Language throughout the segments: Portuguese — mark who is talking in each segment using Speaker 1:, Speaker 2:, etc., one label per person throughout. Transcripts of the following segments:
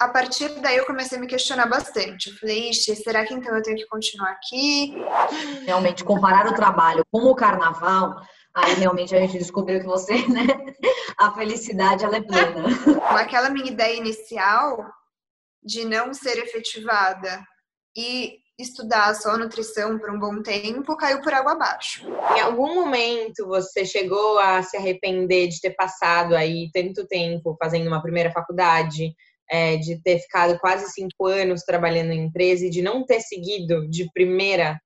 Speaker 1: a partir daí eu comecei a me questionar bastante. Eu falei, ixi, será que então eu tenho que continuar aqui?
Speaker 2: Realmente, comparar o trabalho com o carnaval, aí realmente a gente descobriu que você, né, a felicidade ela é plena.
Speaker 1: Aquela minha ideia inicial de não ser efetivada e estudar só nutrição por um bom tempo caiu por água abaixo.
Speaker 3: Em algum momento você chegou a se arrepender de ter passado aí tanto tempo fazendo uma primeira faculdade, é, de ter ficado quase cinco anos trabalhando em empresa e de não ter seguido de primeira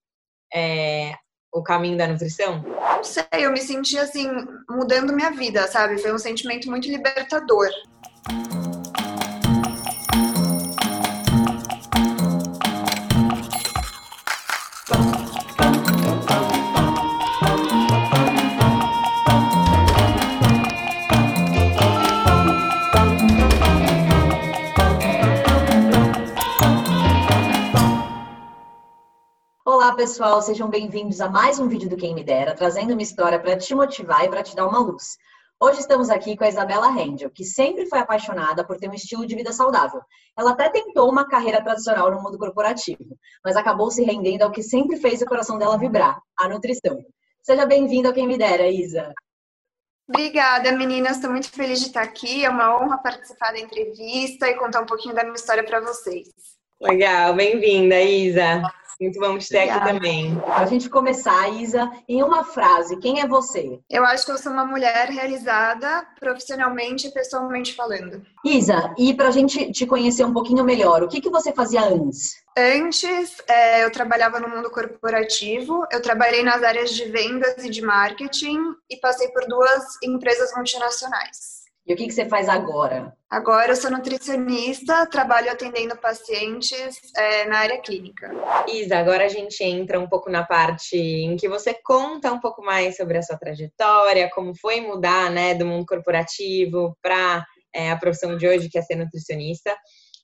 Speaker 3: é, o caminho da nutrição?
Speaker 1: Não sei, eu me senti assim, mudando minha vida, sabe? Foi um sentimento muito libertador.
Speaker 2: Olá, pessoal, sejam bem-vindos a mais um vídeo do Quem Me Dera, trazendo uma história para te motivar e para te dar uma luz. Hoje estamos aqui com a Isabela Rendel, que sempre foi apaixonada por ter um estilo de vida saudável. Ela até tentou uma carreira tradicional no mundo corporativo, mas acabou se rendendo ao que sempre fez o coração dela vibrar, a nutrição. Seja bem-vinda ao Quem Me Dera, Isa.
Speaker 1: Obrigada, meninas. Estou muito feliz de estar aqui. É uma honra participar da entrevista e contar um pouquinho da minha história para vocês.
Speaker 3: Legal, bem-vinda, Isa. Muito bom te ter aqui também.
Speaker 2: Para a gente começar, Isa, em uma frase, quem é você?
Speaker 1: Eu acho que eu sou uma mulher realizada profissionalmente e pessoalmente falando.
Speaker 2: Isa, e para a gente te conhecer um pouquinho melhor, o que, que você fazia antes?
Speaker 1: Antes, é, eu trabalhava no mundo corporativo, eu trabalhei nas áreas de vendas e de marketing e passei por duas empresas multinacionais.
Speaker 2: E o que, que você faz agora?
Speaker 1: Agora eu sou nutricionista, trabalho atendendo pacientes é, na área clínica.
Speaker 3: Isa, agora a gente entra um pouco na parte em que você conta um pouco mais sobre a sua trajetória, como foi mudar né, do mundo corporativo para é, a profissão de hoje, que é ser nutricionista.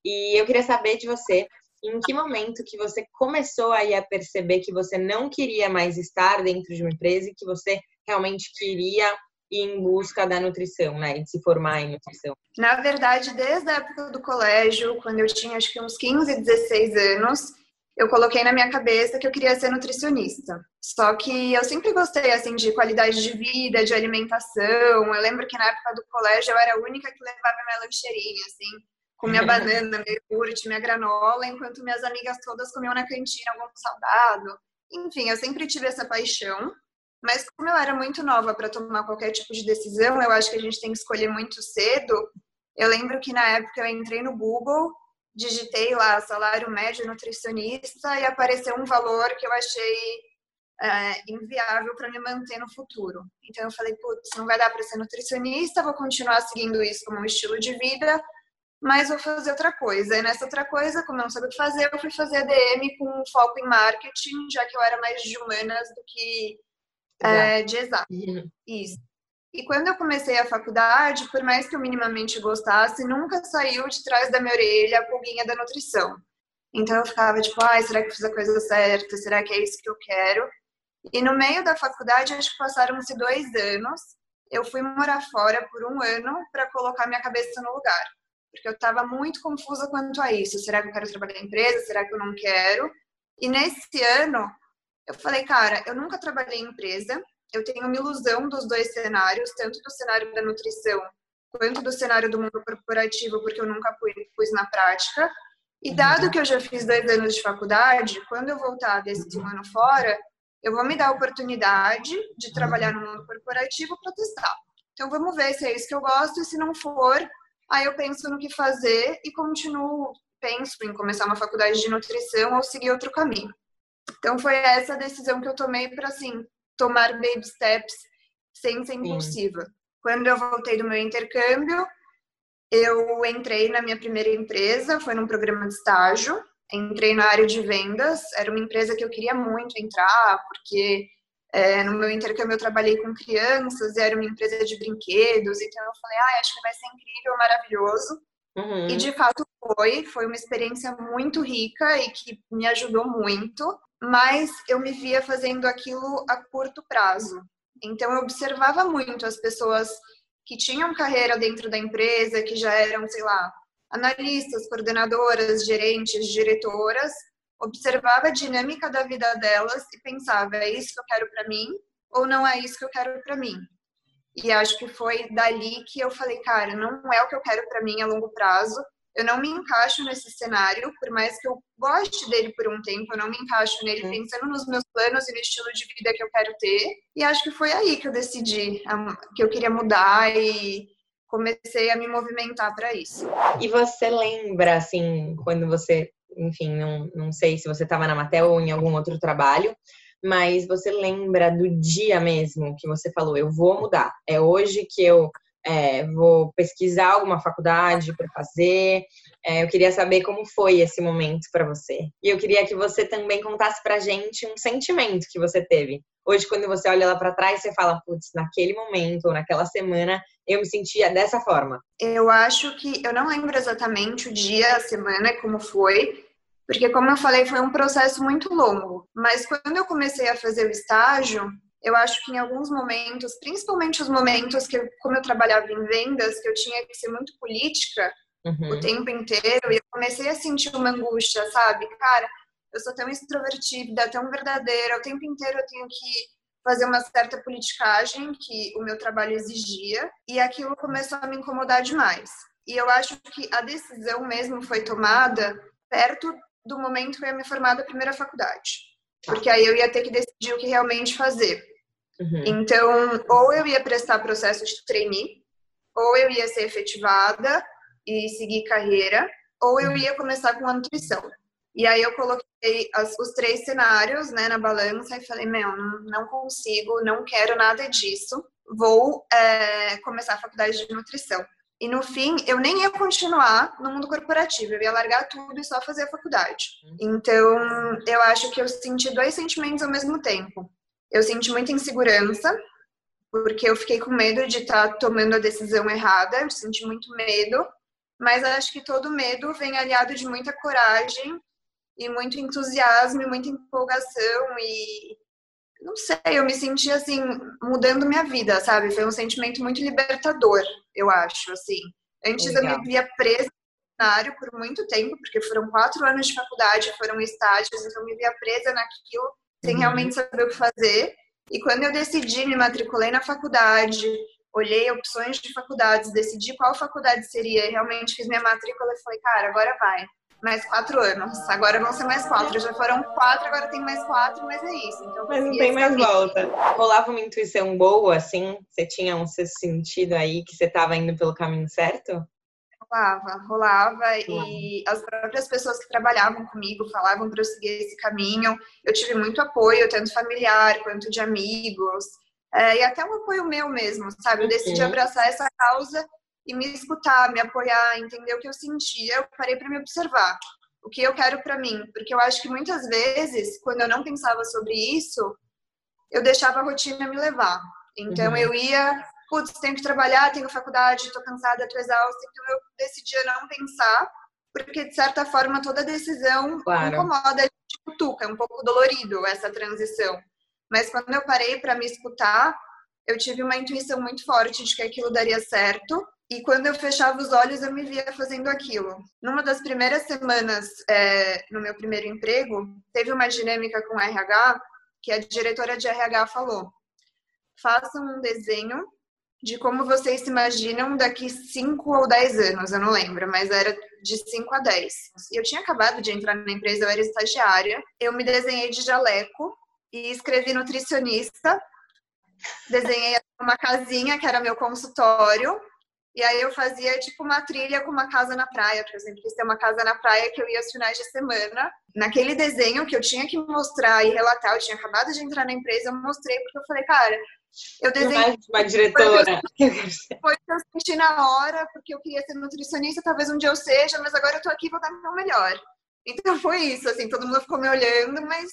Speaker 3: E eu queria saber de você, em que momento que você começou aí a perceber que você não queria mais estar dentro de uma empresa e que você realmente queria em busca da nutrição, né? De se formar em nutrição?
Speaker 1: Na verdade, desde a época do colégio, quando eu tinha acho que uns 15, 16 anos, eu coloquei na minha cabeça que eu queria ser nutricionista. Só que eu sempre gostei assim de qualidade de vida, de alimentação. Eu lembro que na época do colégio eu era a única que levava minha lancheirinha, assim, com minha banana, meu iogurte, minha granola, enquanto minhas amigas todas comiam na cantina algum salgado. Enfim, eu sempre tive essa paixão. Mas como eu era muito nova para tomar qualquer tipo de decisão, eu acho que a gente tem que escolher muito cedo. Eu lembro que na época eu entrei no Google, digitei lá salário médio nutricionista e apareceu um valor que eu achei é, inviável para me manter no futuro. Então eu falei, putz, não vai dar para ser nutricionista, vou continuar seguindo isso como um estilo de vida, mas vou fazer outra coisa. E nessa outra coisa, como eu não sabia o que fazer, eu fui fazer ADM com foco em marketing, já que eu era mais de humanas do que é, de exato. Uhum. Isso. E quando eu comecei a faculdade, por mais que eu minimamente gostasse, nunca saiu de trás da minha orelha a pulguinha da nutrição. Então eu ficava tipo, ai, será que fiz a coisa certa? Será que é isso que eu quero? E no meio da faculdade, acho que passaram-se dois anos, eu fui morar fora por um ano para colocar minha cabeça no lugar. Porque eu estava muito confusa quanto a isso. Será que eu quero trabalhar em empresa? Será que eu não quero? E nesse ano, eu falei, cara, eu nunca trabalhei em empresa, eu tenho uma ilusão dos dois cenários, tanto do cenário da nutrição quanto do cenário do mundo corporativo, porque eu nunca pus na prática. E dado uhum. que eu já fiz dois anos de faculdade, quando eu voltar desse ano fora, eu vou me dar a oportunidade de trabalhar no mundo corporativo para testar. Então vamos ver se é isso que eu gosto e se não for, aí eu penso no que fazer e continuo, penso em começar uma faculdade de nutrição ou seguir outro caminho. Então foi essa decisão que eu tomei para assim tomar baby steps sem ser impulsiva. Sim. Quando eu voltei do meu intercâmbio, eu entrei na minha primeira empresa, foi num programa de estágio. Entrei na área de vendas, era uma empresa que eu queria muito entrar, porque é, no meu intercâmbio eu trabalhei com crianças, era uma empresa de brinquedos, então eu falei, ah, acho que vai ser incrível, maravilhoso. Uhum. E de fato foi, foi uma experiência muito rica e que me ajudou muito mas eu me via fazendo aquilo a curto prazo. Então eu observava muito as pessoas que tinham carreira dentro da empresa, que já eram, sei lá, analistas, coordenadoras, gerentes, diretoras, observava a dinâmica da vida delas e pensava: é isso que eu quero para mim ou não é isso que eu quero para mim? E acho que foi dali que eu falei, cara, não é o que eu quero para mim a longo prazo. Eu não me encaixo nesse cenário, por mais que eu goste dele por um tempo, eu não me encaixo nele uhum. pensando nos meus planos e no estilo de vida que eu quero ter. E acho que foi aí que eu decidi que eu queria mudar e comecei a me movimentar para isso.
Speaker 3: E você lembra, assim, quando você, enfim, não, não sei se você estava na Matel ou em algum outro trabalho, mas você lembra do dia mesmo que você falou, eu vou mudar. É hoje que eu é, vou pesquisar alguma faculdade para fazer. É, eu queria saber como foi esse momento para você. E eu queria que você também contasse para gente um sentimento que você teve. Hoje, quando você olha lá para trás, você fala, putz, naquele momento ou naquela semana eu me sentia dessa forma.
Speaker 1: Eu acho que eu não lembro exatamente o dia, a semana, como foi, porque, como eu falei, foi um processo muito longo. Mas quando eu comecei a fazer o estágio, eu acho que em alguns momentos, principalmente os momentos que, como eu trabalhava em vendas, que eu tinha que ser muito política uhum. o tempo inteiro, e eu comecei a sentir uma angústia, sabe? Cara, eu sou tão extrovertida, tão verdadeira, o tempo inteiro eu tenho que fazer uma certa politicagem que o meu trabalho exigia, e aquilo começou a me incomodar demais. E eu acho que a decisão mesmo foi tomada perto do momento que eu ia me formar da primeira faculdade. Porque aí eu ia ter que decidir o que realmente fazer. Uhum. Então, ou eu ia prestar processo de trainee, ou eu ia ser efetivada e seguir carreira, ou eu uhum. ia começar com a nutrição. E aí eu coloquei as, os três cenários né, na balança e falei, meu, não, não consigo, não quero nada disso, vou é, começar a faculdade de nutrição. E no fim, eu nem ia continuar no mundo corporativo, eu ia largar tudo e só fazer a faculdade. Então, eu acho que eu senti dois sentimentos ao mesmo tempo. Eu senti muita insegurança, porque eu fiquei com medo de estar tá tomando a decisão errada, eu senti muito medo, mas acho que todo medo vem aliado de muita coragem e muito entusiasmo e muita empolgação e não sei, eu me senti assim, mudando minha vida, sabe? Foi um sentimento muito libertador, eu acho, assim. Antes Legal. eu me via presa no cenário por muito tempo, porque foram quatro anos de faculdade, foram estágios, então eu me via presa naquilo, sem uhum. realmente saber o que fazer. E quando eu decidi, me matriculei na faculdade, olhei opções de faculdades, decidi qual faculdade seria, realmente fiz minha matrícula e falei, cara, agora vai mais quatro anos. Agora vão ser mais quatro. Já foram quatro, agora tem mais quatro, mas é isso. Então,
Speaker 3: mas não tem mais caminho. volta. Rolava uma intuição boa, assim? Você tinha um sentido aí que você estava indo pelo caminho certo?
Speaker 1: Rolava, rolava. E as próprias pessoas que trabalhavam comigo falavam para eu seguir esse caminho. Eu tive muito apoio, tanto familiar quanto de amigos. É, e até um apoio meu mesmo, sabe? Eu decidi uhum. abraçar essa causa e me escutar, me apoiar, entender o que eu sentia, eu parei para me observar. O que eu quero para mim, porque eu acho que muitas vezes, quando eu não pensava sobre isso, eu deixava a rotina me levar. Então uhum. eu ia, putz, tenho que trabalhar, tenho faculdade, tô cansada, tô exausta, então eu decidia não pensar, porque de certa forma toda decisão claro. incomoda, tipo, tuca, é um pouco dolorido essa transição. Mas quando eu parei para me escutar, eu tive uma intuição muito forte de que aquilo daria certo e quando eu fechava os olhos, eu me via fazendo aquilo. Numa das primeiras semanas é, no meu primeiro emprego, teve uma dinâmica com RH que a diretora de RH falou: façam um desenho de como vocês se imaginam daqui 5 ou 10 anos, eu não lembro, mas era de 5 a 10. Eu tinha acabado de entrar na empresa, eu era estagiária, eu me desenhei de jaleco e escrevi nutricionista, desenhei uma casinha que era meu consultório, e aí eu fazia tipo uma trilha com uma casa na praia, por exemplo, quis ter uma casa na praia que eu ia aos finais de semana. Naquele desenho que eu tinha que mostrar e relatar, eu tinha acabado de entrar na empresa, eu mostrei porque eu falei, cara, eu desenhei.
Speaker 3: Uma diretora.
Speaker 1: Foi o que eu senti na hora, porque eu queria ser nutricionista, talvez um dia eu seja, mas agora eu tô aqui e vou dar meu melhor. Então foi isso, assim, todo mundo ficou me olhando, mas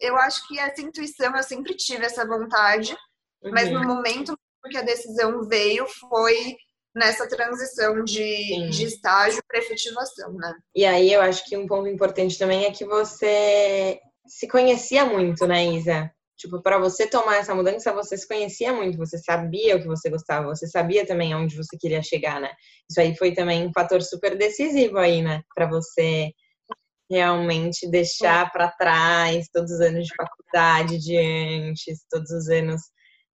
Speaker 1: eu acho que essa intuição, eu sempre tive essa vontade, uhum. mas no momento que a decisão veio foi nessa transição de, de estágio para efetivação, né?
Speaker 3: E aí eu acho que um ponto importante também é que você se conhecia muito, né, Isa? Tipo, para você tomar essa mudança, você se conhecia muito, você sabia o que você gostava, você sabia também aonde você queria chegar, né? Isso aí foi também um fator super decisivo aí, né? Para você realmente deixar para trás todos os anos de faculdade de antes, todos os anos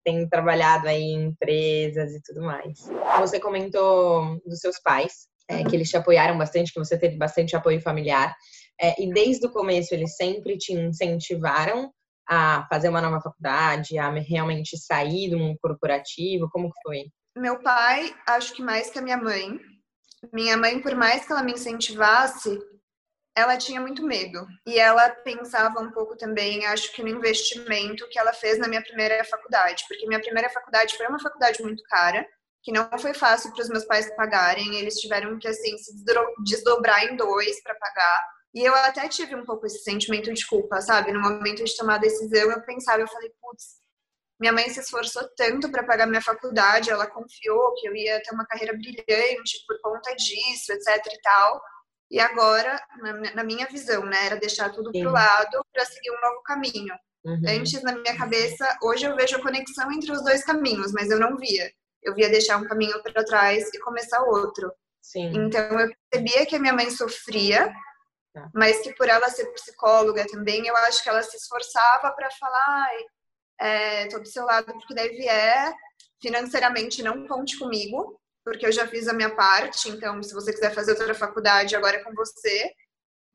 Speaker 3: tem trabalhado aí em empresas e tudo mais. Você comentou dos seus pais, é, que eles te apoiaram bastante, que você teve bastante apoio familiar. É, e desde o começo eles sempre te incentivaram a fazer uma nova faculdade, a realmente sair do mundo corporativo? Como que foi?
Speaker 1: Meu pai, acho que mais que a minha mãe. Minha mãe, por mais que ela me incentivasse, ela tinha muito medo. E ela pensava um pouco também, acho que no investimento que ela fez na minha primeira faculdade, porque minha primeira faculdade foi uma faculdade muito cara, que não foi fácil para os meus pais pagarem, eles tiveram que assim se desdobrar em dois para pagar. E eu até tive um pouco esse sentimento de culpa, sabe? No momento de tomar a decisão, eu pensava, eu falei, putz, minha mãe se esforçou tanto para pagar minha faculdade, ela confiou que eu ia ter uma carreira brilhante por conta disso, etc e tal. E agora, na, minha visão, né, era deixar tudo para o lado para seguir um novo caminho. Uhum. Antes, na minha cabeça, hoje eu vejo a conexão entre os dois caminhos, mas eu não via. Eu via deixar um caminho para trás e começar outro. Sim. Então, eu percebia que a minha mãe sofria, tá. mas que por ela ser psicóloga também, eu acho que ela se esforçava para falar: é, tô do seu lado porque daí vier, financeiramente não conte comigo, porque eu já fiz a minha parte, então se você quiser fazer outra faculdade, agora é com você,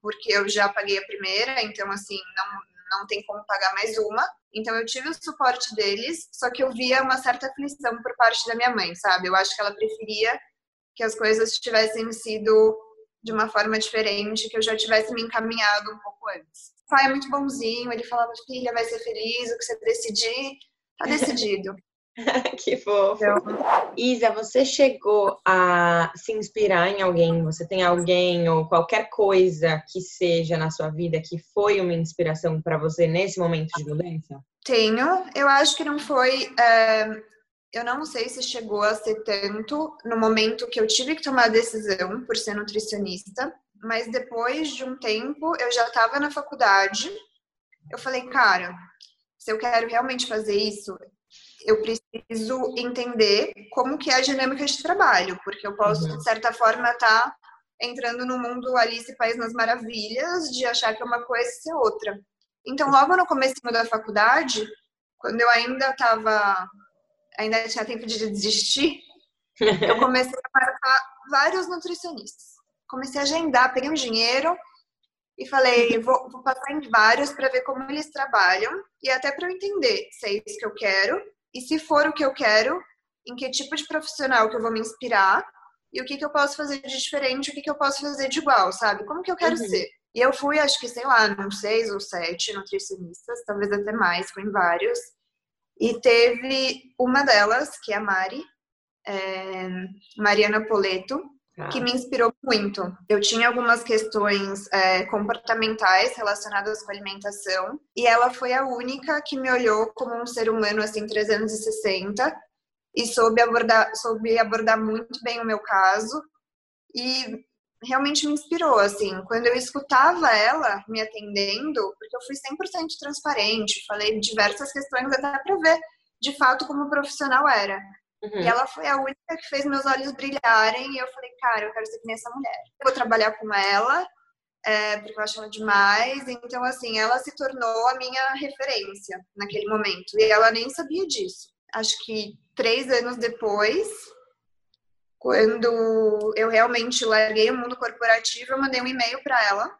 Speaker 1: porque eu já paguei a primeira, então assim, não, não tem como pagar mais uma. Então eu tive o suporte deles, só que eu via uma certa aflição por parte da minha mãe, sabe? Eu acho que ela preferia que as coisas tivessem sido de uma forma diferente, que eu já tivesse me encaminhado um pouco antes. O pai é muito bonzinho, ele falava, filha, vai ser feliz, o que você decidir, tá decidido.
Speaker 3: que fofo. Isa, você chegou a se inspirar em alguém? Você tem alguém ou qualquer coisa que seja na sua vida que foi uma inspiração para você nesse momento de mudança?
Speaker 1: Tenho. Eu acho que não foi. É... Eu não sei se chegou a ser tanto no momento que eu tive que tomar a decisão por ser nutricionista, mas depois de um tempo eu já estava na faculdade. Eu falei, cara, se eu quero realmente fazer isso, eu preciso entender como que é a dinâmica de trabalho, porque eu posso, uhum. de certa forma, estar tá entrando no mundo Alice País nas Maravilhas, de achar que é uma coisa e ser outra. Então, logo no começo da faculdade, quando eu ainda estava, ainda tinha tempo de desistir, eu comecei a marcar vários nutricionistas. Comecei a agendar, peguei um dinheiro e falei, vou, vou passar em vários para ver como eles trabalham e até para eu entender se é isso que eu quero e se for o que eu quero, em que tipo de profissional que eu vou me inspirar e o que, que eu posso fazer de diferente, o que, que eu posso fazer de igual, sabe? Como que eu quero uhum. ser? E eu fui, acho que, sei lá, uns seis ou sete nutricionistas, talvez até mais, fui em vários. E teve uma delas, que é a Mari, é, Mariana Poleto, ah. que me inspirou muito. Eu tinha algumas questões é, comportamentais relacionadas com alimentação e ela foi a única que me olhou como um ser humano assim 360 e soube abordar, soube abordar muito bem o meu caso e realmente me inspirou assim. Quando eu escutava ela me atendendo, porque eu fui 100% transparente, falei diversas questões até para ver de fato como profissional era. Uhum. E ela foi a única que fez meus olhos brilharem. E eu falei, cara, eu quero ser que nem essa mulher. Eu vou trabalhar com ela, é, porque eu acho ela demais. Então, assim, ela se tornou a minha referência naquele momento. E ela nem sabia disso. Acho que três anos depois, quando eu realmente larguei o mundo corporativo, eu mandei um e-mail para ela.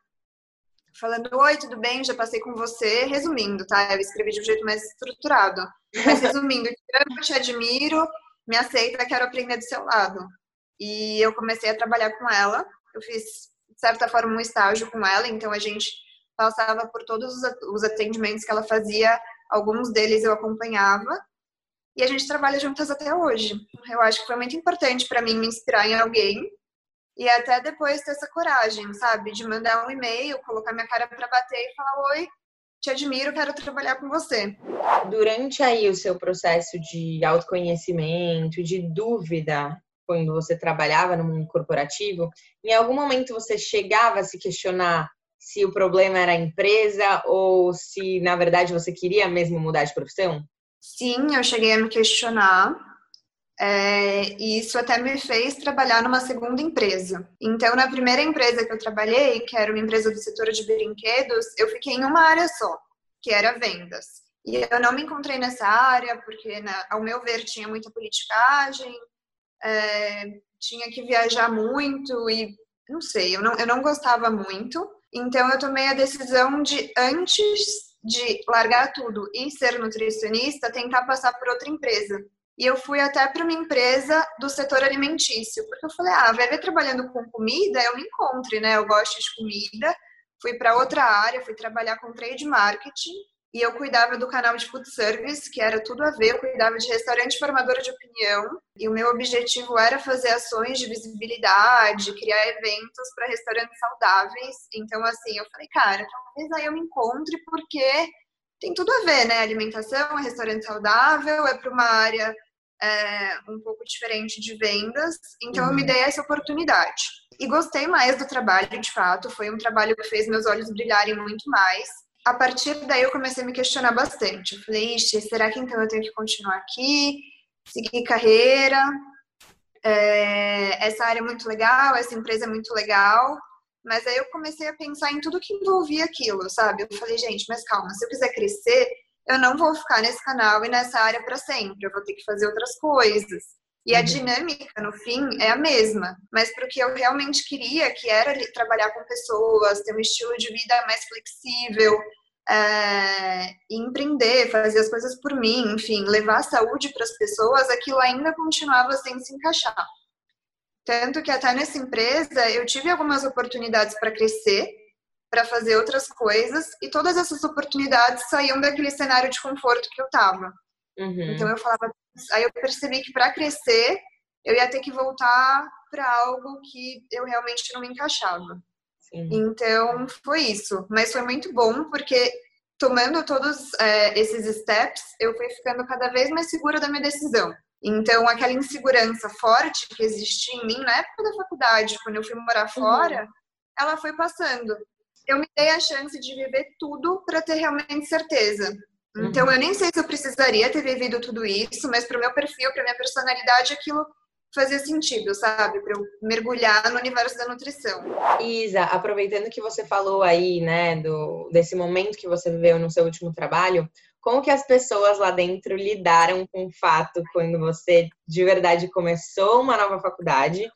Speaker 1: Falando, oi, tudo bem? Já passei com você. Resumindo, tá? Eu escrevi de um jeito mais estruturado. Mas resumindo, eu te admiro, me aceita, quero aprender do seu lado. E eu comecei a trabalhar com ela. Eu fiz, de certa forma, um estágio com ela, então a gente passava por todos os atendimentos que ela fazia, alguns deles eu acompanhava. E a gente trabalha juntas até hoje. Eu acho que foi muito importante para mim me inspirar em alguém e até depois ter essa coragem, sabe? De mandar um e-mail, colocar minha cara para bater e falar: Oi, te admiro, quero trabalhar com você.
Speaker 3: Durante aí o seu processo de autoconhecimento, de dúvida, quando você trabalhava no mundo corporativo, em algum momento você chegava a se questionar se o problema era a empresa ou se, na verdade, você queria mesmo mudar de profissão?
Speaker 1: Sim, eu cheguei a me questionar. É, e isso até me fez trabalhar numa segunda empresa. Então, na primeira empresa que eu trabalhei, que era uma empresa do setor de brinquedos, eu fiquei em uma área só, que era vendas. E eu não me encontrei nessa área, porque, né, ao meu ver, tinha muita politicagem, é, tinha que viajar muito e, não sei, eu não, eu não gostava muito. Então, eu tomei a decisão de, antes de largar tudo e ser nutricionista, tentar passar por outra empresa. E eu fui até para uma empresa do setor alimentício, porque eu falei, ah, vai ver trabalhando com comida, eu me encontre, né? Eu gosto de comida. Fui para outra área, fui trabalhar com trade marketing e eu cuidava do canal de food service, que era tudo a ver, eu cuidava de restaurante formadora de opinião, e o meu objetivo era fazer ações de visibilidade, criar eventos para restaurantes saudáveis. Então, assim, eu falei, cara, talvez aí eu me encontre, porque tem tudo a ver, né? Alimentação, restaurante saudável, é para uma área é, um pouco diferente de vendas, então uhum. eu me uhum. dei essa oportunidade. E gostei mais do trabalho, de fato, foi um trabalho que fez meus olhos brilharem muito mais a partir daí eu comecei a me questionar bastante. Eu falei, Ixi, será que então eu tenho que continuar aqui, seguir carreira? É, essa área é muito legal, essa empresa é muito legal. Mas aí eu comecei a pensar em tudo que envolvia aquilo, sabe? Eu falei, gente, mas calma, se eu quiser crescer, eu não vou ficar nesse canal e nessa área para sempre, eu vou ter que fazer outras coisas. E a uhum. dinâmica, no fim, é a mesma. Mas para o que eu realmente queria, que era trabalhar com pessoas, ter um estilo de vida mais flexível, é, empreender, fazer as coisas por mim, enfim, levar saúde para as pessoas, aquilo ainda continuava sem se encaixar. Tanto que até nessa empresa eu tive algumas oportunidades para crescer, para fazer outras coisas, e todas essas oportunidades saíam daquele cenário de conforto que eu estava. Uhum. Então eu falava, aí eu percebi que para crescer eu ia ter que voltar para algo que eu realmente não me encaixava. Sim. Então foi isso, mas foi muito bom porque tomando todos é, esses steps eu fui ficando cada vez mais segura da minha decisão. Então aquela insegurança forte que existia em mim na época da faculdade, quando eu fui morar uhum. fora, uhum. ela foi passando. Eu me dei a chance de viver tudo para ter realmente certeza. Então, eu nem sei se eu precisaria ter vivido tudo isso, mas para o meu perfil, para minha personalidade, aquilo fazia sentido, sabe? Para eu mergulhar no universo da nutrição.
Speaker 3: Isa, aproveitando que você falou aí, né, do, desse momento que você viveu no seu último trabalho, como que as pessoas lá dentro lidaram com o fato quando você de verdade começou uma nova faculdade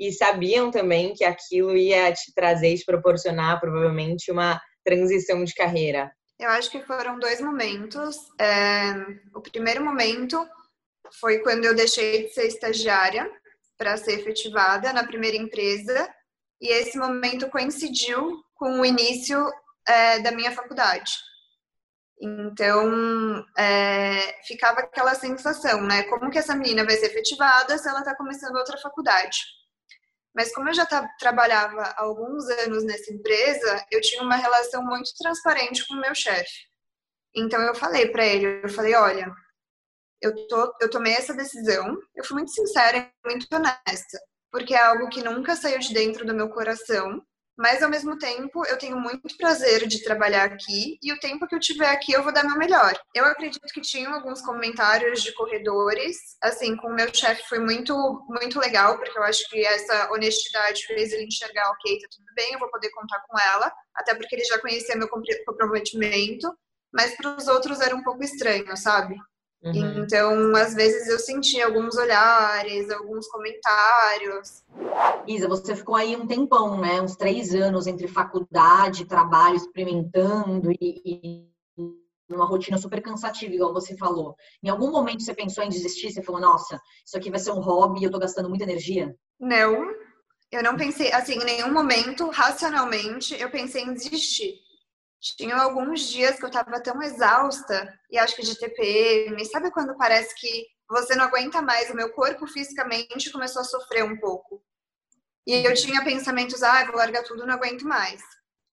Speaker 3: e sabiam também que aquilo ia te trazer, te proporcionar provavelmente uma transição de carreira?
Speaker 1: Eu acho que foram dois momentos. É, o primeiro momento foi quando eu deixei de ser estagiária para ser efetivada na primeira empresa, e esse momento coincidiu com o início é, da minha faculdade. Então, é, ficava aquela sensação, né? Como que essa menina vai ser efetivada se ela está começando outra faculdade? Mas como eu já trabalhava há alguns anos nessa empresa, eu tinha uma relação muito transparente com o meu chefe. Então eu falei para ele, eu falei, olha, eu, tô, eu tomei essa decisão, eu fui muito sincera e muito honesta, porque é algo que nunca saiu de dentro do meu coração mas ao mesmo tempo eu tenho muito prazer de trabalhar aqui e o tempo que eu tiver aqui eu vou dar meu melhor. Eu acredito que tinham alguns comentários de corredores, assim, com o meu chefe foi muito muito legal, porque eu acho que essa honestidade fez ele enxergar, ok, tá tudo bem, eu vou poder contar com ela, até porque ele já conhecia meu comprometimento, mas para os outros era um pouco estranho, sabe? Uhum. Então, às vezes eu senti alguns olhares, alguns comentários.
Speaker 2: Isa, você ficou aí um tempão, né? Uns três anos entre faculdade, trabalho, experimentando e, e numa rotina super cansativa, igual você falou. Em algum momento você pensou em desistir? Você falou, nossa, isso aqui vai ser um hobby e eu tô gastando muita energia?
Speaker 1: Não, eu não pensei, assim, em nenhum momento, racionalmente, eu pensei em desistir. Tinha alguns dias que eu tava tão exausta, e acho que de TPM, sabe quando parece que você não aguenta mais, o meu corpo fisicamente começou a sofrer um pouco. E eu tinha pensamentos, ah, vou largar tudo, não aguento mais.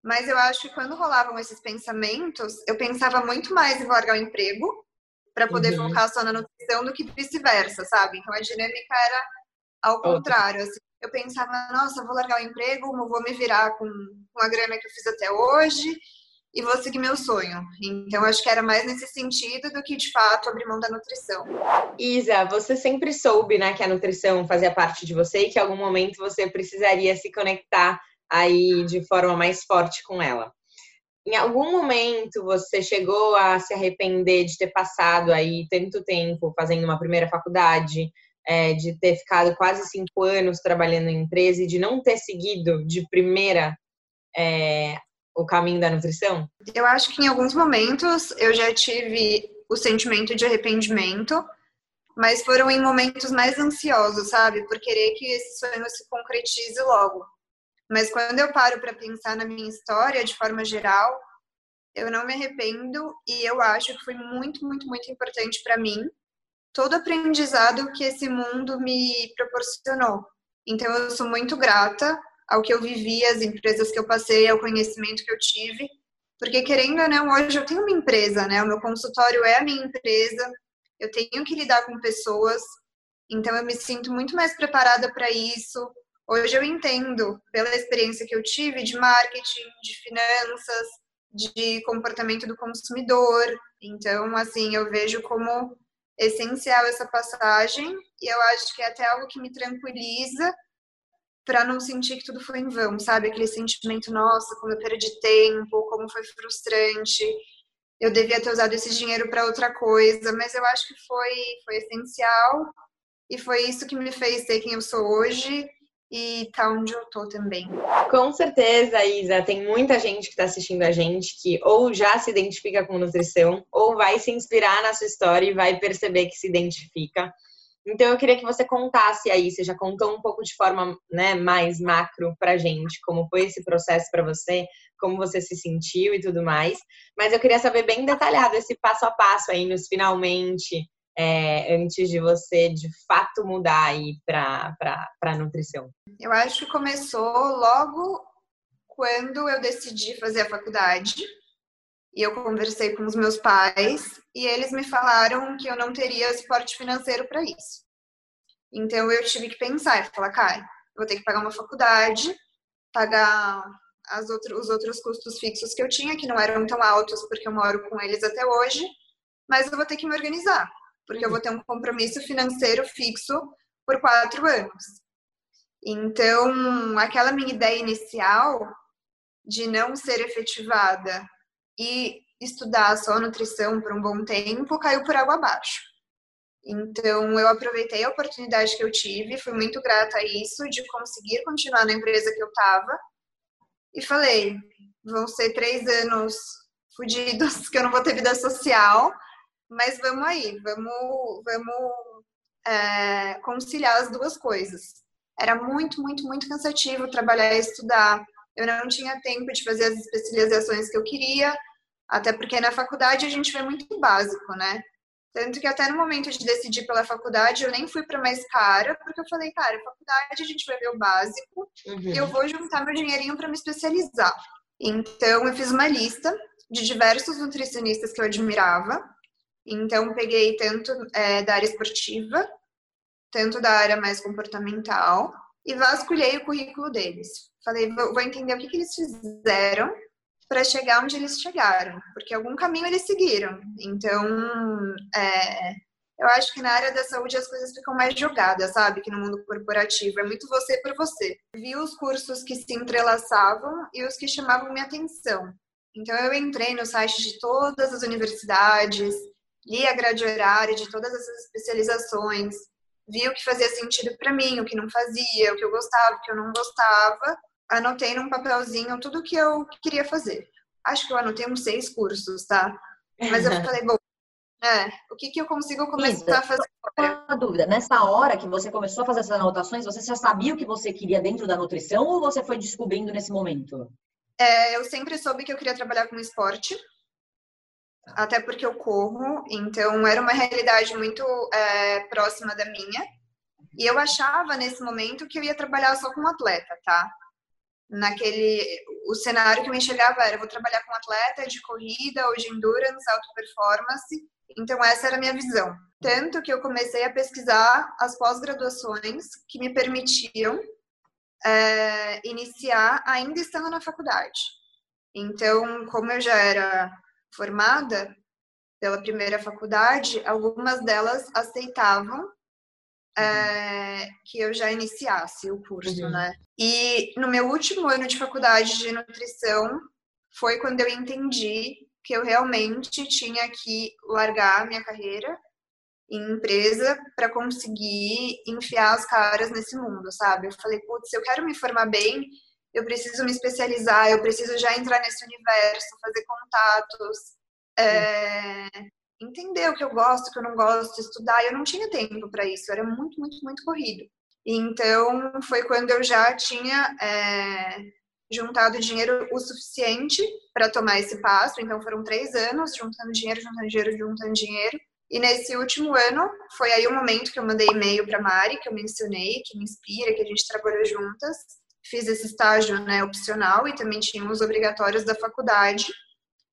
Speaker 1: Mas eu acho que quando rolavam esses pensamentos, eu pensava muito mais em largar o emprego para poder uhum. focar só na nutrição do que vice-versa, sabe? Então a dinâmica era ao contrário. Assim. eu pensava, nossa, vou largar o emprego, vou me virar com, com a grana que eu fiz até hoje e vou seguir meu sonho. Então, acho que era mais nesse sentido do que, de fato, abrir mão da nutrição.
Speaker 3: Isa, você sempre soube, né, que a nutrição fazia parte de você e que em algum momento você precisaria se conectar aí de forma mais forte com ela. Em algum momento você chegou a se arrepender de ter passado aí tanto tempo fazendo uma primeira faculdade, é, de ter ficado quase cinco anos trabalhando em empresa e de não ter seguido de primeira é, o caminho da nutrição?
Speaker 1: Eu acho que em alguns momentos eu já tive o sentimento de arrependimento, mas foram em momentos mais ansiosos, sabe? Por querer que esse sonho se concretize logo. Mas quando eu paro para pensar na minha história de forma geral, eu não me arrependo e eu acho que foi muito, muito, muito importante para mim todo aprendizado que esse mundo me proporcionou. Então eu sou muito grata ao que eu vivi, às empresas que eu passei, ao conhecimento que eu tive, porque querendo ou não, hoje eu tenho uma empresa, né? O meu consultório é a minha empresa, eu tenho que lidar com pessoas, então eu me sinto muito mais preparada para isso. Hoje eu entendo, pela experiência que eu tive de marketing, de finanças, de comportamento do consumidor. Então, assim, eu vejo como essencial essa passagem e eu acho que é até algo que me tranquiliza para não sentir que tudo foi em vão, sabe? Aquele sentimento, nossa, como eu perdi tempo, como foi frustrante. Eu devia ter usado esse dinheiro para outra coisa, mas eu acho que foi foi essencial e foi isso que me fez ser quem eu sou hoje e tá onde eu tô também.
Speaker 3: Com certeza, Isa, tem muita gente que está assistindo a gente que ou já se identifica com nutrição ou vai se inspirar na sua história e vai perceber que se identifica. Então eu queria que você contasse aí, você já contou um pouco de forma né, mais macro pra gente, como foi esse processo para você, como você se sentiu e tudo mais. Mas eu queria saber bem detalhado esse passo a passo aí nos finalmente, é, antes de você de fato mudar aí para nutrição.
Speaker 1: Eu acho que começou logo quando eu decidi fazer a faculdade. E eu conversei com os meus pais e eles me falaram que eu não teria suporte financeiro para isso. Então eu tive que pensar e falar, cara, vou ter que pagar uma faculdade, pagar as outro, os outros custos fixos que eu tinha, que não eram tão altos porque eu moro com eles até hoje, mas eu vou ter que me organizar, porque eu vou ter um compromisso financeiro fixo por quatro anos. Então, aquela minha ideia inicial de não ser efetivada e estudar só nutrição por um bom tempo caiu por água abaixo. Então, eu aproveitei a oportunidade que eu tive, fui muito grata a isso, de conseguir continuar na empresa que eu estava. E falei: vão ser três anos fodidos, que eu não vou ter vida social, mas vamos aí, vamos, vamos é, conciliar as duas coisas. Era muito, muito, muito cansativo trabalhar e estudar. Eu não tinha tempo de fazer as especializações que eu queria, até porque na faculdade a gente vê muito básico, né? Tanto que até no momento de decidir pela faculdade, eu nem fui para mais cara, porque eu falei, cara, faculdade a gente vai ver o básico uhum. e eu vou juntar meu dinheirinho para me especializar. Então, eu fiz uma lista de diversos nutricionistas que eu admirava. Então, peguei tanto é, da área esportiva, tanto da área mais comportamental, e vasculhei o currículo deles. Falei, vou entender o que, que eles fizeram para chegar onde eles chegaram, porque algum caminho eles seguiram. Então, é, eu acho que na área da saúde as coisas ficam mais jogadas, sabe? Que no mundo corporativo é muito você por você. Vi os cursos que se entrelaçavam e os que chamavam minha atenção. Então, eu entrei no site de todas as universidades, li a grade horária de todas essas especializações, vi o que fazia sentido para mim, o que não fazia, o que eu gostava, o que eu não gostava, anotei num papelzinho tudo que eu queria fazer. Acho que eu anotei uns seis cursos, tá? Mas eu falei, bom, é, o que, que eu consigo começar Isa, a fazer?
Speaker 2: Uma dúvida, nessa hora que você começou a fazer essas anotações, você já sabia o que você queria dentro da nutrição ou você foi descobrindo nesse momento?
Speaker 1: É, eu sempre soube que eu queria trabalhar com esporte, até porque eu corro, então era uma realidade muito é, próxima da minha. E eu achava nesse momento que eu ia trabalhar só com atleta, tá? naquele o cenário que me enxergava era vou trabalhar com atleta de corrida ou de endurance, alta performance. Então essa era a minha visão. Tanto que eu comecei a pesquisar as pós-graduações que me permitiam é, iniciar ainda estando na faculdade. Então, como eu já era formada pela primeira faculdade, algumas delas aceitavam é, que eu já iniciasse o curso, uhum. né? E no meu último ano de faculdade de nutrição foi quando eu entendi que eu realmente tinha que largar minha carreira em empresa para conseguir enfiar as caras nesse mundo, sabe? Eu falei, putz, eu quero me formar bem, eu preciso me especializar, eu preciso já entrar nesse universo, fazer contatos, é, entender o que eu gosto, o que eu não gosto, estudar. Eu não tinha tempo para isso, era muito, muito, muito corrido. Então, foi quando eu já tinha é, juntado dinheiro o suficiente para tomar esse passo. Então, foram três anos juntando dinheiro, juntando dinheiro, juntando dinheiro. E nesse último ano, foi aí o momento que eu mandei e-mail para Mari, que eu mencionei, que me inspira, que a gente trabalhou juntas. Fiz esse estágio né, opcional e também tinha os obrigatórios da faculdade.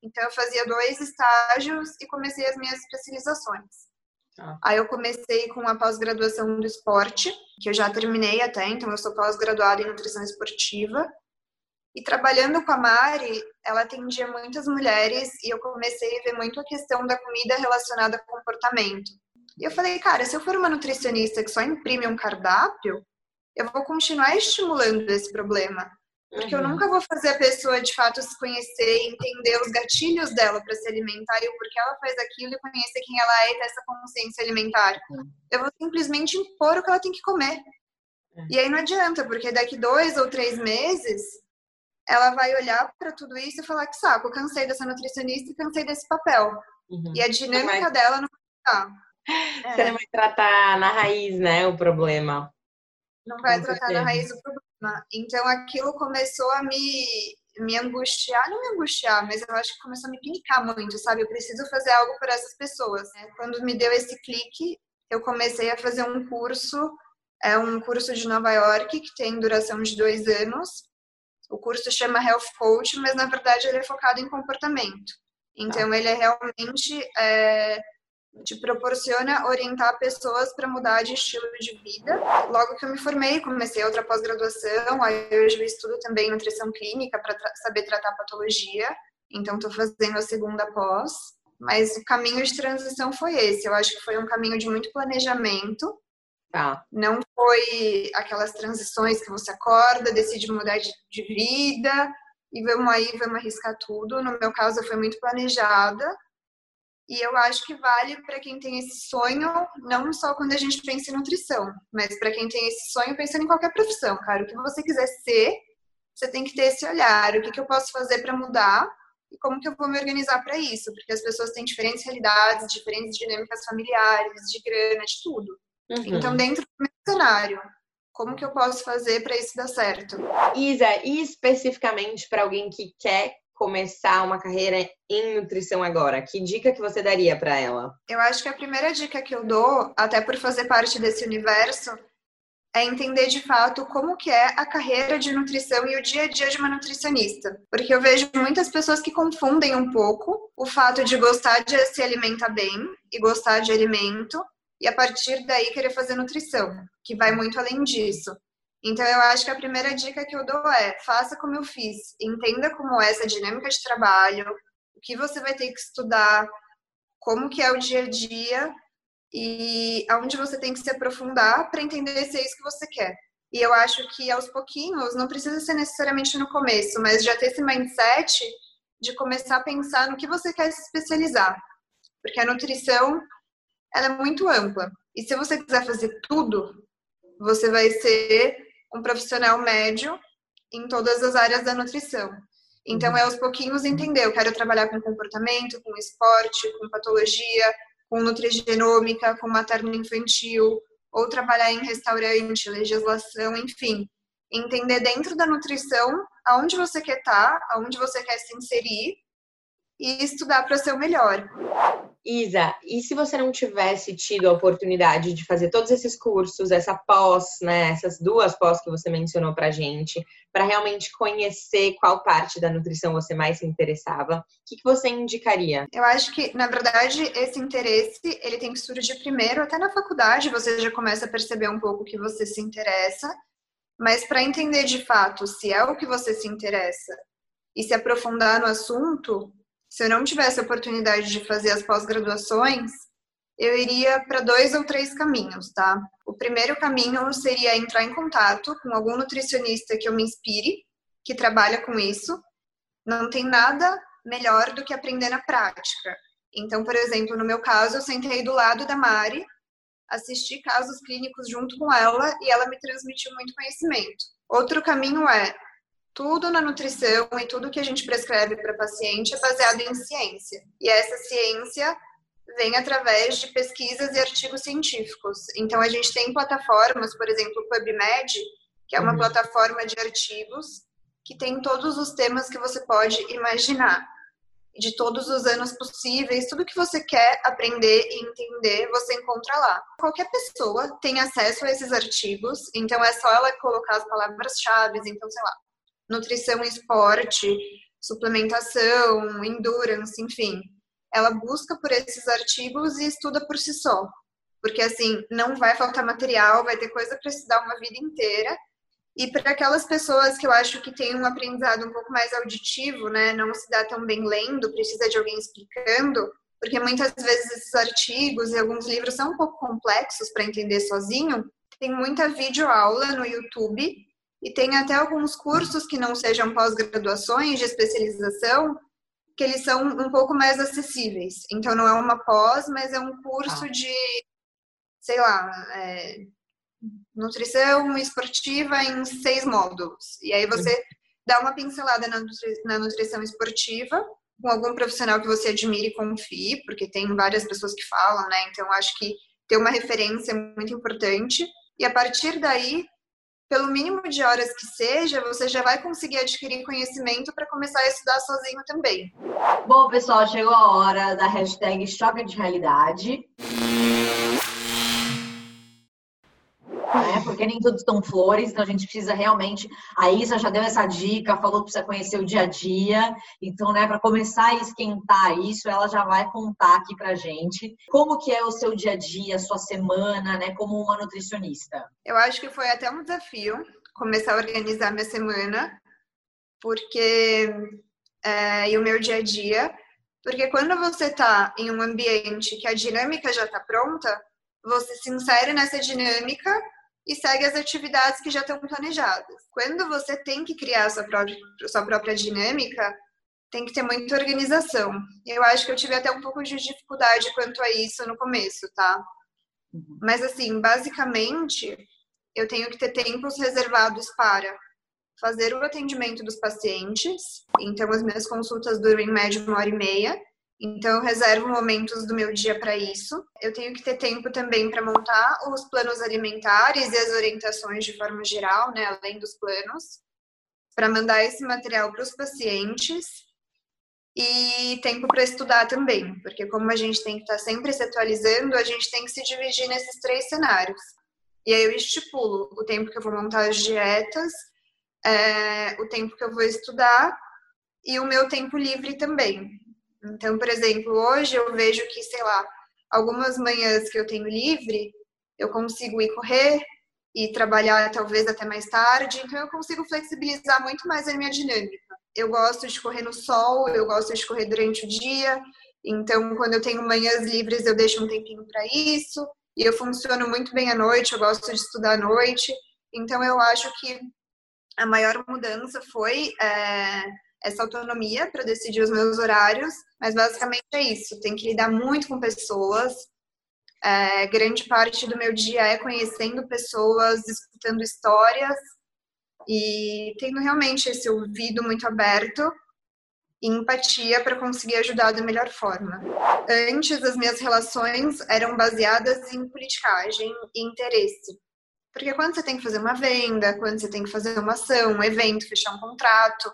Speaker 1: Então, eu fazia dois estágios e comecei as minhas especializações. Ah. Aí eu comecei com a pós-graduação do esporte, que eu já terminei até, então eu sou pós-graduada em nutrição esportiva. E trabalhando com a Mari, ela atendia muitas mulheres e eu comecei a ver muito a questão da comida relacionada ao comportamento. E eu falei, cara, se eu for uma nutricionista que só imprime um cardápio, eu vou continuar estimulando esse problema. Porque uhum. eu nunca vou fazer a pessoa de fato se conhecer, entender os gatilhos dela para se alimentar e o porquê ela faz aquilo e conhecer quem ela é e ter essa consciência alimentar. Uhum. Eu vou simplesmente impor o que ela tem que comer. Uhum. E aí não adianta, porque daqui dois ou três meses ela vai olhar para tudo isso e falar que saco, cansei dessa nutricionista e cansei desse papel. Uhum. E a dinâmica dela não vai estar.
Speaker 3: Você é. não vai tratar na raiz, né, o problema.
Speaker 1: Não vai Com tratar certeza. na raiz o problema. Então aquilo começou a me, me angustiar, não me angustiar, mas eu acho que começou a me picar muito, sabe? Eu preciso fazer algo por essas pessoas. Né? Quando me deu esse clique, eu comecei a fazer um curso, é um curso de Nova York que tem duração de dois anos. O curso chama Health Coach, mas na verdade ele é focado em comportamento. Então ele é realmente é, te proporciona orientar pessoas para mudar de estilo de vida. Logo que eu me formei, comecei outra pós-graduação, aí hoje eu estudo também nutrição clínica para tra saber tratar patologia, então estou fazendo a segunda pós. Mas o caminho de transição foi esse. Eu acho que foi um caminho de muito planejamento.
Speaker 3: Tá.
Speaker 1: Não foi aquelas transições que você acorda, decide mudar de, de vida e vamos aí, vamos arriscar tudo. No meu caso, foi muito planejada e eu acho que vale para quem tem esse sonho, não só quando a gente pensa em nutrição, mas para quem tem esse sonho pensando em qualquer profissão, cara. O que você quiser ser, você tem que ter esse olhar. O que, que eu posso fazer para mudar e como que eu vou me organizar para isso? Porque as pessoas têm diferentes realidades, diferentes dinâmicas familiares, de grana, de tudo. Uhum. Então, dentro do meu cenário, como que eu posso fazer para isso dar certo?
Speaker 3: Isa, e especificamente para alguém que quer começar uma carreira em nutrição agora? Que dica que você daria para ela?
Speaker 1: Eu acho que a primeira dica que eu dou, até por fazer parte desse universo, é entender de fato como que é a carreira de nutrição e o dia a dia de uma nutricionista. Porque eu vejo muitas pessoas que confundem um pouco o fato de gostar de se alimentar bem e gostar de alimento e a partir daí querer fazer nutrição, que vai muito além disso. Então, eu acho que a primeira dica que eu dou é: faça como eu fiz, entenda como é essa dinâmica de trabalho, o que você vai ter que estudar, como que é o dia a dia e aonde você tem que se aprofundar para entender se é isso que você quer. E eu acho que aos pouquinhos, não precisa ser necessariamente no começo, mas já ter esse mindset de começar a pensar no que você quer se especializar. Porque a nutrição, ela é muito ampla. E se você quiser fazer tudo, você vai ser um profissional médio em todas as áreas da nutrição. Então, uhum. é aos pouquinhos entender. Eu quero trabalhar com comportamento, com esporte, com patologia, com nutrigenômica, com materno-infantil, ou trabalhar em restaurante, legislação, enfim. Entender dentro da nutrição aonde você quer estar, aonde você quer se inserir e estudar para ser o melhor.
Speaker 3: Isa, e se você não tivesse tido a oportunidade de fazer todos esses cursos, essa pós, né, essas duas pós que você mencionou pra gente, para realmente conhecer qual parte da nutrição você mais se interessava, o que, que você indicaria?
Speaker 1: Eu acho que, na verdade, esse interesse, ele tem que surgir primeiro, até na faculdade, você já começa a perceber um pouco que você se interessa, Mas para entender de fato se é o que você se interessa e se aprofundar no assunto, se eu não tivesse a oportunidade de fazer as pós-graduações, eu iria para dois ou três caminhos, tá? O primeiro caminho seria entrar em contato com algum nutricionista que eu me inspire, que trabalha com isso. Não tem nada melhor do que aprender na prática. Então, por exemplo, no meu caso, eu sentei do lado da Mari, assisti casos clínicos junto com ela e ela me transmitiu muito conhecimento. Outro caminho é tudo na nutrição e tudo que a gente prescreve para paciente é baseado em ciência. E essa ciência vem através de pesquisas e artigos científicos. Então, a gente tem plataformas, por exemplo, o PubMed, que é uma uhum. plataforma de artigos que tem todos os temas que você pode imaginar, de todos os anos possíveis, tudo que você quer aprender e entender, você encontra lá. Qualquer pessoa tem acesso a esses artigos, então é só ela colocar as palavras-chave, então, sei lá, nutrição esporte, suplementação, endurance, enfim ela busca por esses artigos e estuda por si só. Porque, assim, não vai faltar material, vai ter coisa para estudar uma vida inteira. E para aquelas pessoas que eu acho que têm um aprendizado um pouco mais auditivo, né, não se dá tão bem lendo, precisa de alguém explicando, porque muitas vezes esses artigos e alguns livros são um pouco complexos para entender sozinho. Tem muita videoaula no YouTube e tem até alguns cursos que não sejam pós-graduações de especialização que eles são um pouco mais acessíveis. Então, não é uma pós, mas é um curso ah. de, sei lá, é, nutrição esportiva em seis módulos. E aí você dá uma pincelada na, nutri na nutrição esportiva com algum profissional que você admire e confie, porque tem várias pessoas que falam, né? Então, acho que ter uma referência é muito importante. E a partir daí, pelo mínimo de horas que seja, você já vai conseguir adquirir conhecimento para começar a estudar sozinho também.
Speaker 2: Bom, pessoal, chegou a hora da hashtag Choque de Realidade. Né? Porque nem tudo são flores, então a gente precisa realmente. A Isa já deu essa dica, falou que precisa conhecer o dia a dia. Então, né, para começar a esquentar isso, ela já vai contar aqui pra gente como que é o seu dia a dia, a sua semana, né, como uma nutricionista.
Speaker 1: Eu acho que foi até um desafio começar a organizar minha semana, porque é, e o meu dia a dia, porque quando você está em um ambiente que a dinâmica já está pronta, você se insere nessa dinâmica e segue as atividades que já estão planejadas. Quando você tem que criar sua própria, sua própria dinâmica, tem que ter muita organização. Eu acho que eu tive até um pouco de dificuldade quanto a isso no começo, tá? Uhum. Mas assim, basicamente, eu tenho que ter tempos reservados para fazer o atendimento dos pacientes. Então, as minhas consultas duram em média uma hora e meia. Então, eu reservo momentos do meu dia para isso. Eu tenho que ter tempo também para montar os planos alimentares e as orientações de forma geral, né, além dos planos, para mandar esse material para os pacientes. E tempo para estudar também, porque como a gente tem que estar tá sempre se atualizando, a gente tem que se dividir nesses três cenários. E aí eu estipulo o tempo que eu vou montar as dietas, é, o tempo que eu vou estudar e o meu tempo livre também. Então, por exemplo, hoje eu vejo que, sei lá, algumas manhãs que eu tenho livre, eu consigo ir correr e trabalhar talvez até mais tarde, então eu consigo flexibilizar muito mais a minha dinâmica. Eu gosto de correr no sol, eu gosto de correr durante o dia, então quando eu tenho manhãs livres eu deixo um tempinho para isso, e eu funciono muito bem à noite, eu gosto de estudar à noite, então eu acho que a maior mudança foi é, essa autonomia para decidir os meus horários, mas basicamente é isso. Tem que lidar muito com pessoas. É, grande parte do meu dia é conhecendo pessoas, escutando histórias e tendo realmente esse ouvido muito aberto e empatia para conseguir ajudar da melhor forma. Antes, as minhas relações eram baseadas em politicagem e interesse. Porque quando você tem que fazer uma venda, quando você tem que fazer uma ação, um evento, fechar um contrato,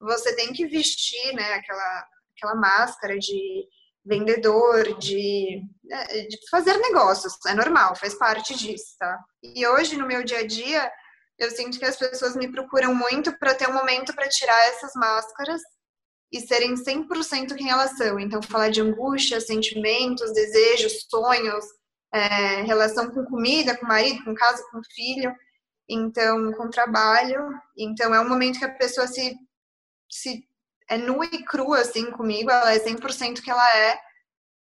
Speaker 1: você tem que vestir né, aquela, aquela máscara de vendedor, de, né, de fazer negócios, é normal, faz parte disso, tá? E hoje, no meu dia a dia, eu sinto que as pessoas me procuram muito para ter um momento para tirar essas máscaras e serem 100% quem elas são. Então, falar de angústia, sentimentos, desejos, sonhos, é, relação com comida, com marido, com casa, com filho. então com trabalho, então é um momento que a pessoa se, se é nua e crua assim comigo, ela é 100% que ela é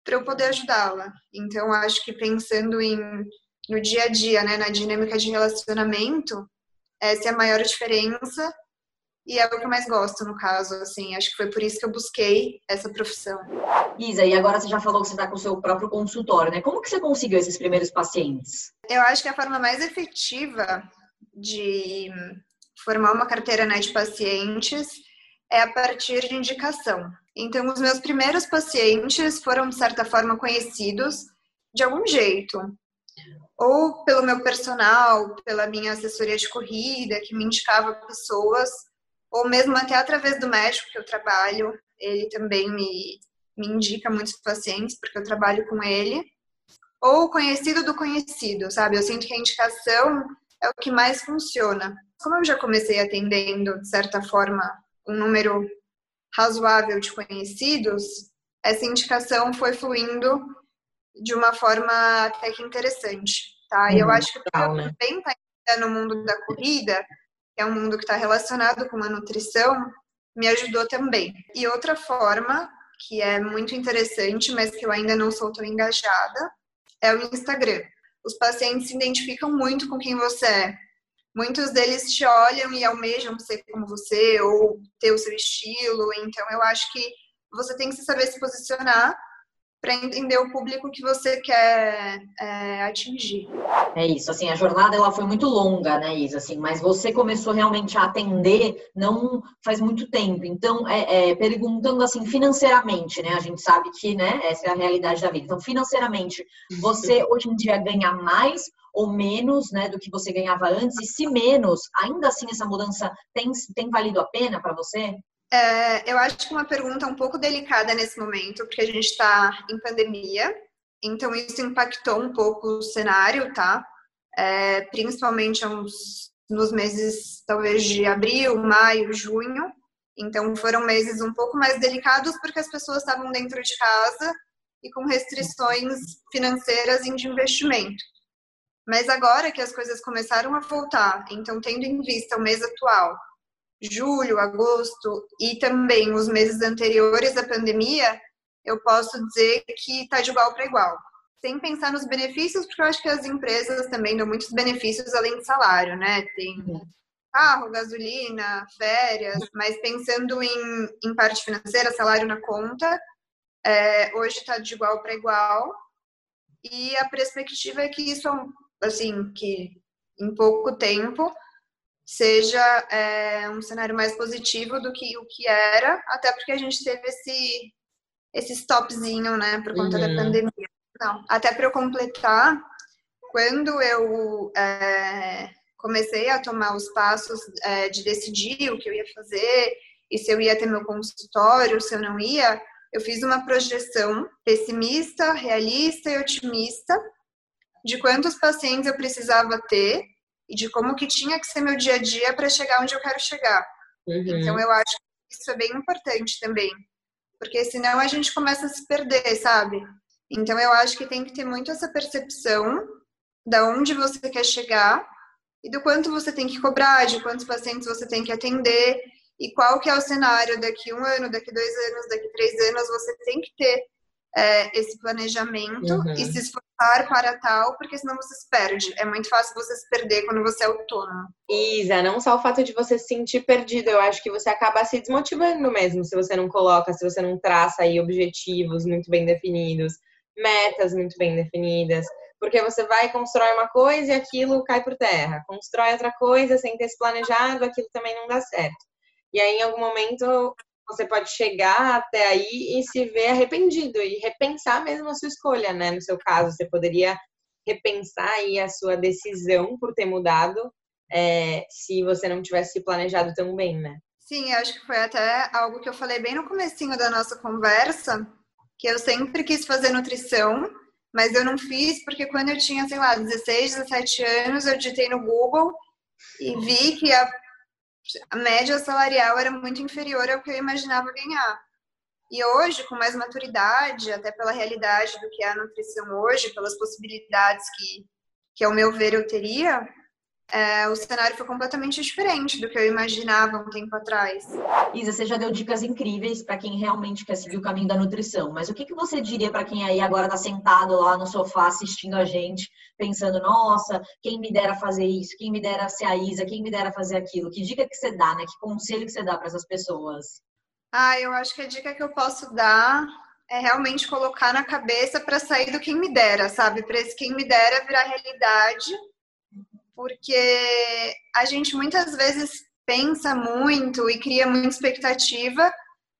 Speaker 1: para eu poder ajudá-la. Então acho que pensando em no dia a dia, né, na dinâmica de relacionamento, essa é a maior diferença e é o que eu mais gosto no caso, assim, acho que foi por isso que eu busquei essa profissão.
Speaker 2: Isa, e agora você já falou que você está com o seu próprio consultório, né? Como que você conseguiu esses primeiros pacientes?
Speaker 1: Eu acho que a forma mais efetiva de formar uma carteira né, de pacientes é a partir de indicação. Então, os meus primeiros pacientes foram, de certa forma, conhecidos de algum jeito. Ou pelo meu personal, pela minha assessoria de corrida, que me indicava pessoas, ou mesmo até através do médico que eu trabalho, ele também me, me indica muitos pacientes, porque eu trabalho com ele. Ou conhecido do conhecido, sabe? Eu sinto que a indicação é o que mais funciona. Como eu já comecei atendendo, de certa forma, um número razoável de conhecidos, essa indicação foi fluindo de uma forma até que interessante, tá? E eu uhum, acho que legal, né? também tá no mundo da corrida, que é um mundo que está relacionado com a nutrição, me ajudou também. E outra forma que é muito interessante, mas que eu ainda não sou tão engajada, é o Instagram. Os pacientes se identificam muito com quem você é. Muitos deles te olham e almejam ser como você ou ter o seu estilo. Então, eu acho que você tem que saber se posicionar para entender o público que você quer é, atingir.
Speaker 2: É isso, assim, a jornada ela foi muito longa, né, Isa, assim, mas você começou realmente a atender não faz muito tempo, então, é, é, perguntando assim, financeiramente, né, a gente sabe que, né, essa é a realidade da vida, então, financeiramente, você hoje em dia ganha mais ou menos, né, do que você ganhava antes, e se menos, ainda assim essa mudança tem, tem valido a pena para você?
Speaker 1: É, eu acho que uma pergunta um pouco delicada nesse momento, porque a gente está em pandemia, então isso impactou um pouco o cenário, tá? É, principalmente uns, nos meses, talvez, de abril, maio, junho. Então foram meses um pouco mais delicados porque as pessoas estavam dentro de casa e com restrições financeiras e de investimento. Mas agora que as coisas começaram a voltar, então tendo em vista o mês atual, julho, agosto e também os meses anteriores à pandemia, eu posso dizer que está de igual para igual. Sem pensar nos benefícios, porque eu acho que as empresas também dão muitos benefícios além de salário, né? Tem carro, gasolina, férias, mas pensando em, em parte financeira, salário na conta, é, hoje está de igual para igual. E a perspectiva é que isso, assim, que em pouco tempo seja é, um cenário mais positivo do que o que era, até porque a gente teve esse, esse stopzinho, né, por conta uhum. da pandemia. Não, até para eu completar, quando eu é, comecei a tomar os passos é, de decidir o que eu ia fazer e se eu ia ter meu consultório, se eu não ia, eu fiz uma projeção pessimista, realista e otimista de quantos pacientes eu precisava ter e de como que tinha que ser meu dia a dia para chegar onde eu quero chegar. Uhum. Então eu acho que isso é bem importante também, porque senão a gente começa a se perder, sabe? Então eu acho que tem que ter muito essa percepção da onde você quer chegar e do quanto você tem que cobrar, de quantos pacientes você tem que atender e qual que é o cenário daqui um ano, daqui dois anos, daqui três anos, você tem que ter é, esse planejamento uhum. e se esforçar para tal, porque senão você se perde. É muito fácil você se perder quando você é autônomo.
Speaker 3: Isa, não só o fato de você se sentir perdido, eu acho que você acaba se desmotivando mesmo se você não coloca, se você não traça aí objetivos muito bem definidos, metas muito bem definidas. Porque você vai constrói uma coisa e aquilo cai por terra. Constrói outra coisa sem ter se planejado, aquilo também não dá certo. E aí, em algum momento, você pode chegar até aí e se ver arrependido e repensar mesmo a sua escolha, né? No seu caso, você poderia repensar aí a sua decisão por ter mudado é, se você não tivesse planejado tão bem, né?
Speaker 1: Sim, acho que foi até algo que eu falei bem no comecinho da nossa conversa, que eu sempre quis fazer nutrição, mas eu não fiz porque quando eu tinha, sei lá, 16, 17 anos, eu digitei no Google e vi que a a média salarial era muito inferior ao que eu imaginava ganhar. E hoje, com mais maturidade, até pela realidade do que é a nutrição hoje, pelas possibilidades que, que ao meu ver, eu teria, é, o cenário foi completamente diferente do que eu imaginava um tempo atrás.
Speaker 2: Isa, você já deu dicas incríveis para quem realmente quer seguir o caminho da nutrição, mas o que, que você diria para quem aí agora está sentado lá no sofá assistindo a gente, pensando, nossa, quem me dera fazer isso, quem me dera ser a Isa, quem me dera fazer aquilo? Que dica que você dá, né? Que conselho que você dá para essas pessoas?
Speaker 1: Ah, eu acho que a dica que eu posso dar é realmente colocar na cabeça para sair do quem me dera, sabe? Para esse quem me dera virar realidade porque a gente muitas vezes pensa muito e cria muita expectativa,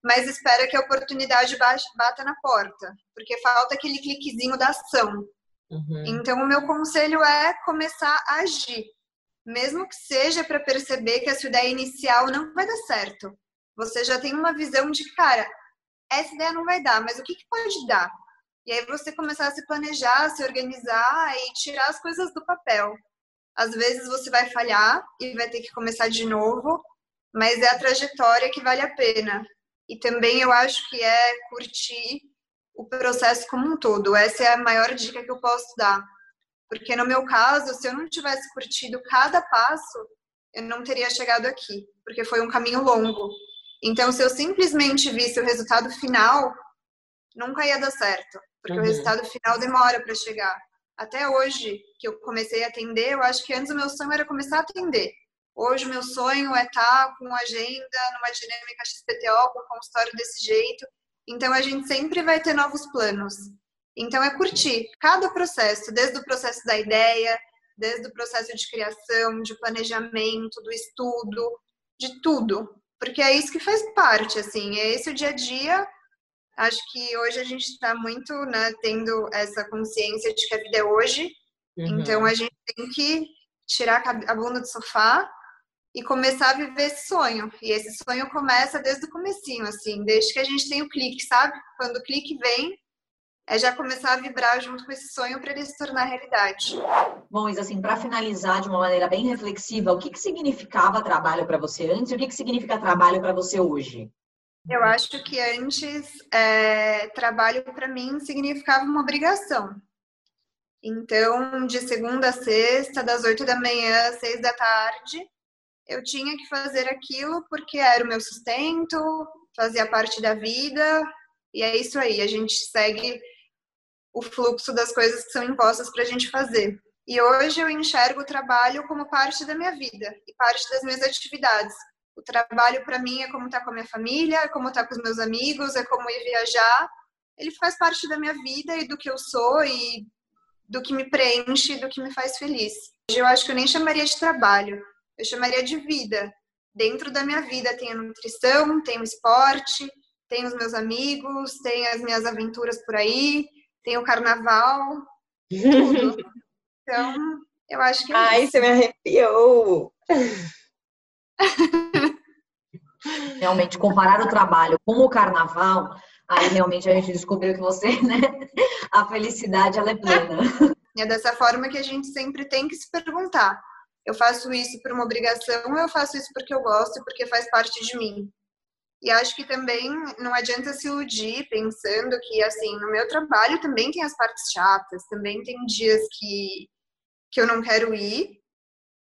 Speaker 1: mas espera que a oportunidade bata na porta, porque falta aquele cliquezinho da ação. Uhum. Então, o meu conselho é começar a agir, mesmo que seja para perceber que a sua ideia inicial não vai dar certo. Você já tem uma visão de, cara, essa ideia não vai dar, mas o que, que pode dar? E aí você começar a se planejar, se organizar e tirar as coisas do papel. Às vezes você vai falhar e vai ter que começar de novo, mas é a trajetória que vale a pena. E também eu acho que é curtir o processo como um todo. Essa é a maior dica que eu posso dar. Porque no meu caso, se eu não tivesse curtido cada passo, eu não teria chegado aqui, porque foi um caminho longo. Então, se eu simplesmente visse o resultado final, nunca ia dar certo, porque uhum. o resultado final demora para chegar até hoje que eu comecei a atender, eu acho que antes o meu sonho era começar a atender. Hoje o meu sonho é estar com agenda numa dinâmica XPTO, com um consultório desse jeito. Então a gente sempre vai ter novos planos. Então é curtir cada processo, desde o processo da ideia, desde o processo de criação, de planejamento, do estudo, de tudo, porque é isso que faz parte, assim, é esse o dia a dia Acho que hoje a gente está muito né, tendo essa consciência de que a vida é hoje. Uhum. Então a gente tem que tirar a bunda do sofá e começar a viver esse sonho. E esse sonho começa desde o comecinho, assim, desde que a gente tem o clique, sabe? Quando o clique vem, é já começar a vibrar junto com esse sonho para ele se tornar realidade.
Speaker 2: Bom, Isa, assim, para finalizar de uma maneira bem reflexiva, o que, que significava trabalho para você antes e o que, que significa trabalho para você hoje?
Speaker 1: Eu acho que antes é, trabalho para mim significava uma obrigação. Então, de segunda a sexta, das oito da manhã às seis da tarde, eu tinha que fazer aquilo porque era o meu sustento, fazia parte da vida, e é isso aí, a gente segue o fluxo das coisas que são impostas para a gente fazer. E hoje eu enxergo o trabalho como parte da minha vida e parte das minhas atividades. O trabalho para mim é como estar tá com a minha família, é como estar tá com os meus amigos, é como ir viajar. Ele faz parte da minha vida e do que eu sou e do que me preenche, do que me faz feliz. Hoje eu acho que eu nem chamaria de trabalho, eu chamaria de vida. Dentro da minha vida tem a nutrição, tem o esporte, tem os meus amigos, tem as minhas aventuras por aí, tem o carnaval, tudo. Então, eu acho que é
Speaker 3: Ai, isso. você me arrepiou!
Speaker 2: realmente, comparar o trabalho com o carnaval, aí realmente a gente descobriu que você, né, a felicidade ela é plena.
Speaker 1: É dessa forma que a gente sempre tem que se perguntar: eu faço isso por uma obrigação ou eu faço isso porque eu gosto porque faz parte de mim? E acho que também não adianta se iludir pensando que, assim, no meu trabalho também tem as partes chatas, também tem dias que, que eu não quero ir,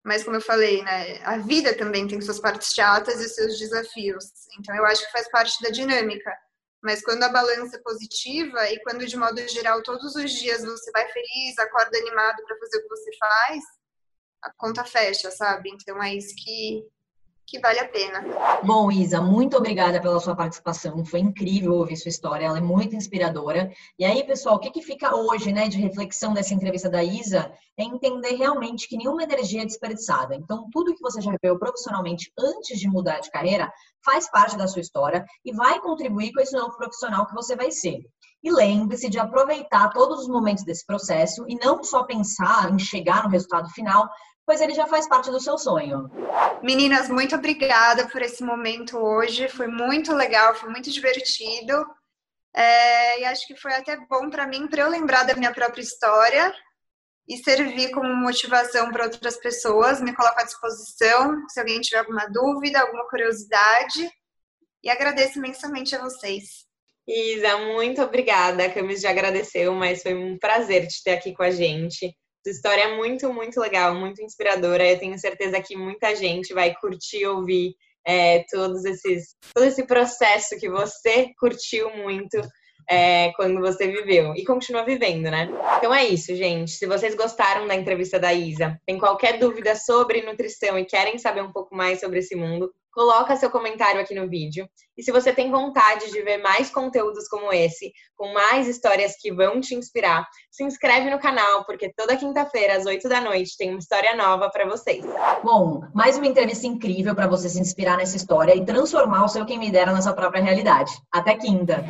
Speaker 1: mas como eu falei, né, a vida também tem suas partes chatas e seus desafios. Então eu acho que faz parte da dinâmica. Mas quando a balança é positiva e quando de modo geral todos os dias você vai feliz, acorda animado para fazer o que você faz, a conta fecha, sabe? Então é isso que que vale a pena.
Speaker 2: Bom, Isa, muito obrigada pela sua participação. Foi incrível ouvir sua história, ela é muito inspiradora. E aí, pessoal, o que, que fica hoje, né, de reflexão dessa entrevista da Isa, é entender realmente que nenhuma energia é desperdiçada. Então, tudo que você já viveu profissionalmente antes de mudar de carreira faz parte da sua história e vai contribuir com esse novo profissional que você vai ser. E lembre-se de aproveitar todos os momentos desse processo e não só pensar em chegar no resultado final, pois ele já faz parte do seu sonho.
Speaker 1: Meninas, muito obrigada por esse momento hoje. Foi muito legal, foi muito divertido. É, e acho que foi até bom para mim, para eu lembrar da minha própria história e servir como motivação para outras pessoas. Me coloco à disposição se alguém tiver alguma dúvida, alguma curiosidade. E agradeço imensamente a vocês.
Speaker 3: Isa, muito obrigada. A Camis já agradeceu, mas foi um prazer te ter aqui com a gente Sua história é muito, muito legal, muito inspiradora. Eu tenho certeza que muita gente vai curtir ouvir é, todos esses, todo esse processo que você curtiu muito é, quando você viveu e continua vivendo, né? Então é isso, gente. Se vocês gostaram da entrevista da Isa, tem qualquer dúvida sobre nutrição e querem saber um pouco mais sobre esse mundo, coloca seu comentário aqui no vídeo. E se você tem vontade de ver mais conteúdos como esse, com mais histórias que vão te inspirar, se inscreve no canal, porque toda quinta-feira, às 8 da noite, tem uma história nova para vocês.
Speaker 2: Bom, mais uma entrevista incrível para você se inspirar nessa história e transformar o seu quem me dera na sua própria realidade. Até quinta!